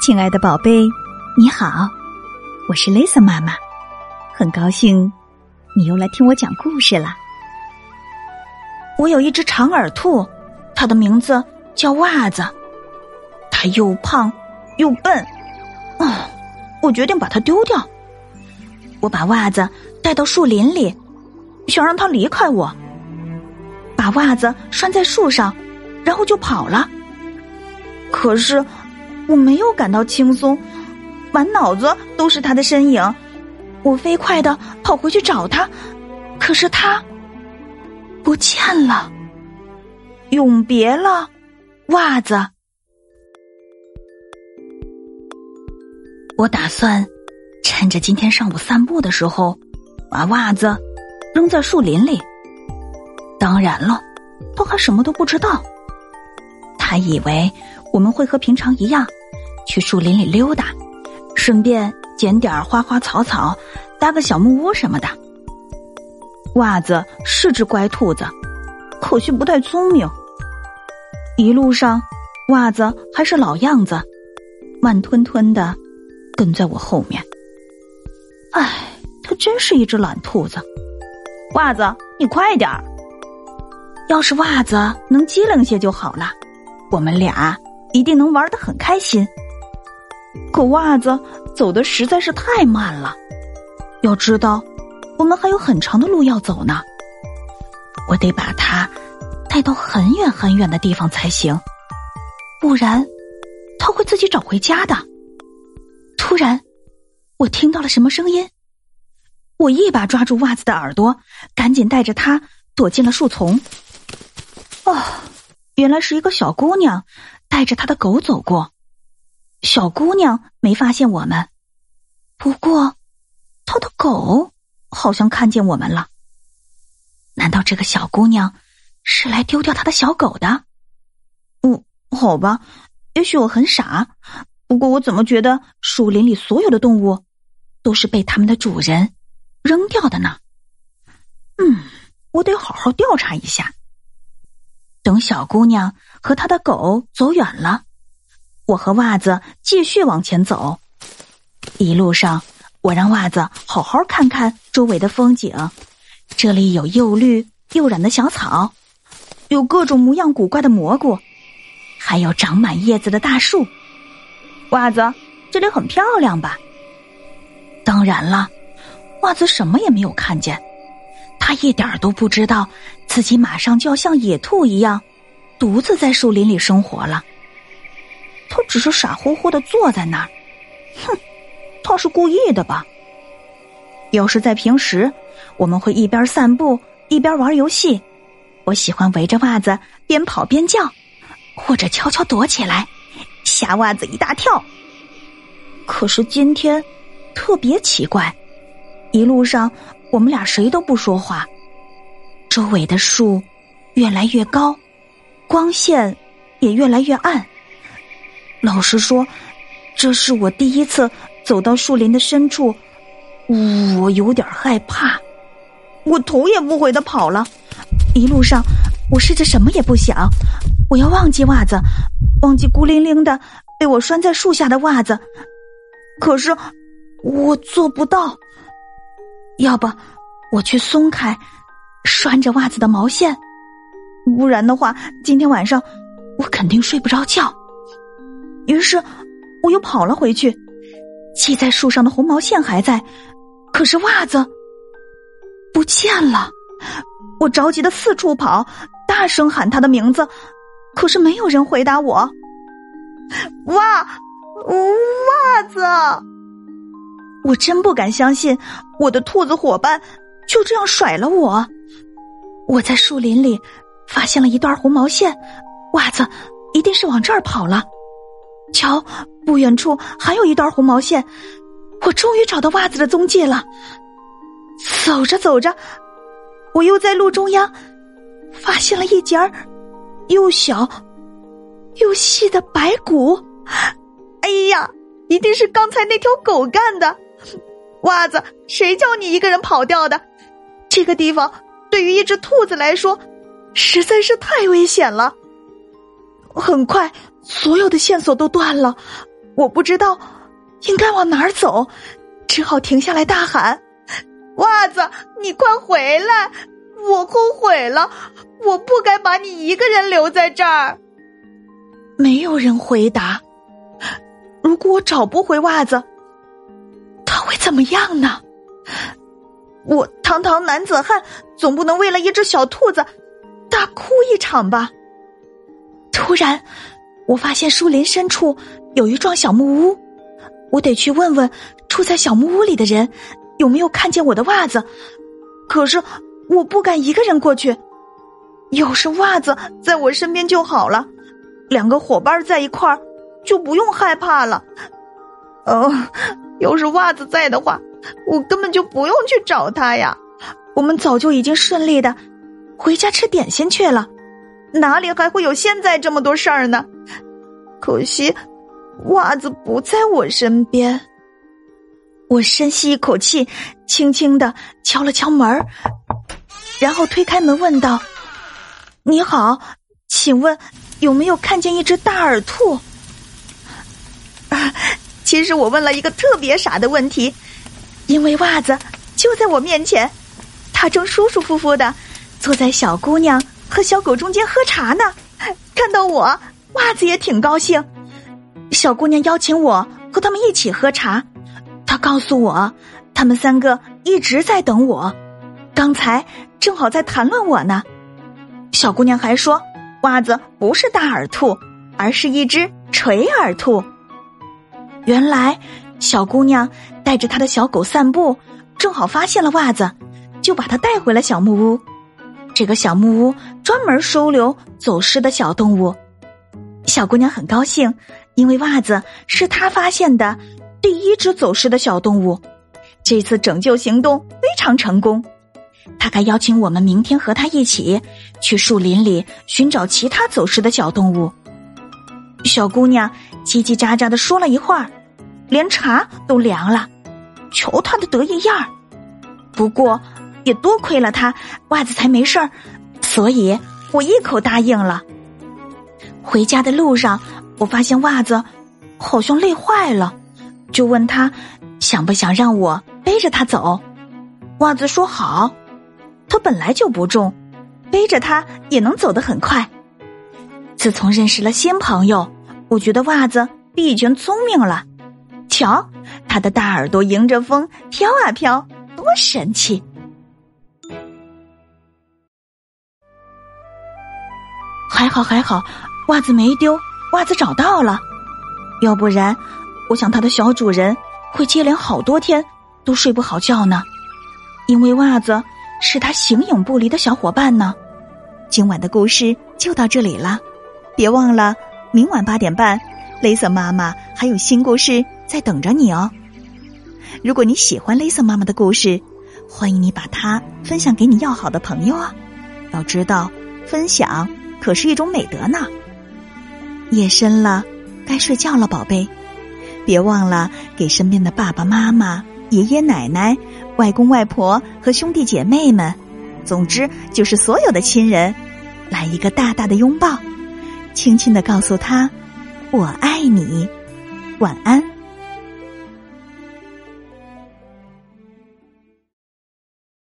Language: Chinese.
亲爱的宝贝，你好，我是 Lisa 妈妈，很高兴你又来听我讲故事了。我有一只长耳兔，它的名字叫袜子，它又胖又笨，啊，我决定把它丢掉。我把袜子带到树林里，想让它离开我，把袜子拴在树上，然后就跑了。可是。我没有感到轻松，满脑子都是他的身影。我飞快的跑回去找他，可是他不见了。永别了，袜子。我打算趁着今天上午散步的时候，把袜子扔在树林里。当然了，他还什么都不知道。他以为我们会和平常一样。去树林里溜达，顺便捡点花花草草，搭个小木屋什么的。袜子是只乖兔子，可惜不太聪明。一路上，袜子还是老样子，慢吞吞的跟在我后面。唉，它真是一只懒兔子。袜子，你快点儿！要是袜子能机灵些就好了，我们俩一定能玩的很开心。可袜子走的实在是太慢了，要知道，我们还有很长的路要走呢。我得把它带到很远很远的地方才行，不然它会自己找回家的。突然，我听到了什么声音，我一把抓住袜子的耳朵，赶紧带着它躲进了树丛。哦，原来是一个小姑娘带着她的狗走过。小姑娘没发现我们，不过她的狗好像看见我们了。难道这个小姑娘是来丢掉她的小狗的？嗯，好吧，也许我很傻。不过我怎么觉得树林里所有的动物都是被他们的主人扔掉的呢？嗯，我得好好调查一下。等小姑娘和她的狗走远了。我和袜子继续往前走，一路上我让袜子好好看看周围的风景。这里有又绿又软的小草，有各种模样古怪的蘑菇，还有长满叶子的大树。袜子，这里很漂亮吧？当然了，袜子什么也没有看见，他一点都不知道自己马上就要像野兔一样，独自在树林里生活了。只是傻乎乎的坐在那儿，哼，他是故意的吧？要是在平时，我们会一边散步一边玩游戏。我喜欢围着袜子边跑边叫，或者悄悄躲起来，吓袜子一大跳。可是今天特别奇怪，一路上我们俩谁都不说话，周围的树越来越高，光线也越来越暗。老实说，这是我第一次走到树林的深处，我有点害怕。我头也不回的跑了，一路上我试着什么也不想，我要忘记袜子，忘记孤零零的被我拴在树下的袜子。可是我做不到。要不我去松开拴着袜子的毛线，不然的话，今天晚上我肯定睡不着觉。于是，我又跑了回去，系在树上的红毛线还在，可是袜子不见了。我着急的四处跑，大声喊他的名字，可是没有人回答我。袜，袜子！我真不敢相信，我的兔子伙伴就这样甩了我。我在树林里发现了一段红毛线，袜子一定是往这儿跑了。瞧，不远处还有一段红毛线，我终于找到袜子的踪迹了。走着走着，我又在路中央发现了一截儿又小又细的白骨。哎呀，一定是刚才那条狗干的！袜子，谁叫你一个人跑掉的？这个地方对于一只兔子来说实在是太危险了。很快。所有的线索都断了，我不知道应该往哪儿走，只好停下来大喊：“袜子，你快回来！我后悔了，我不该把你一个人留在这儿。”没有人回答。如果我找不回袜子，他会怎么样呢？我堂堂男子汉，总不能为了一只小兔子大哭一场吧？突然，我发现树林深处有一幢小木屋，我得去问问住在小木屋里的人有没有看见我的袜子。可是我不敢一个人过去，要是袜子在我身边就好了，两个伙伴在一块儿就不用害怕了。哦，要是袜子在的话，我根本就不用去找他呀。我们早就已经顺利的回家吃点心去了。哪里还会有现在这么多事儿呢？可惜，袜子不在我身边。我深吸一口气，轻轻的敲了敲门然后推开门问道：“你好，请问有没有看见一只大耳兔？”啊，其实我问了一个特别傻的问题，因为袜子就在我面前，他正舒舒服服的坐在小姑娘。和小狗中间喝茶呢，看到我，袜子也挺高兴。小姑娘邀请我和他们一起喝茶，她告诉我，他们三个一直在等我，刚才正好在谈论我呢。小姑娘还说，袜子不是大耳兔，而是一只垂耳兔。原来，小姑娘带着她的小狗散步，正好发现了袜子，就把它带回了小木屋。这个小木屋专门收留走失的小动物，小姑娘很高兴，因为袜子是她发现的第一只走失的小动物。这次拯救行动非常成功，她还邀请我们明天和她一起去树林里寻找其他走失的小动物。小姑娘叽叽喳喳的说了一会儿，连茶都凉了，瞧她的得意样儿。不过。也多亏了他，袜子才没事儿，所以我一口答应了。回家的路上，我发现袜子好像累坏了，就问他想不想让我背着他走。袜子说好，他本来就不重，背着他也能走得很快。自从认识了新朋友，我觉得袜子比以前聪明了。瞧，他的大耳朵迎着风飘啊飘，多神气！好还好，袜子没丢，袜子找到了。要不然，我想它的小主人会接连好多天都睡不好觉呢。因为袜子是他形影不离的小伙伴呢。今晚的故事就到这里了，别忘了明晚八点半，雷瑟妈妈还有新故事在等着你哦。如果你喜欢雷瑟妈妈的故事，欢迎你把它分享给你要好的朋友啊。要知道，分享。可是一种美德呢。夜深了，该睡觉了，宝贝，别忘了给身边的爸爸妈妈、爷爷奶奶、外公外婆和兄弟姐妹们，总之就是所有的亲人，来一个大大的拥抱，轻轻的告诉他：“我爱你，晚安。”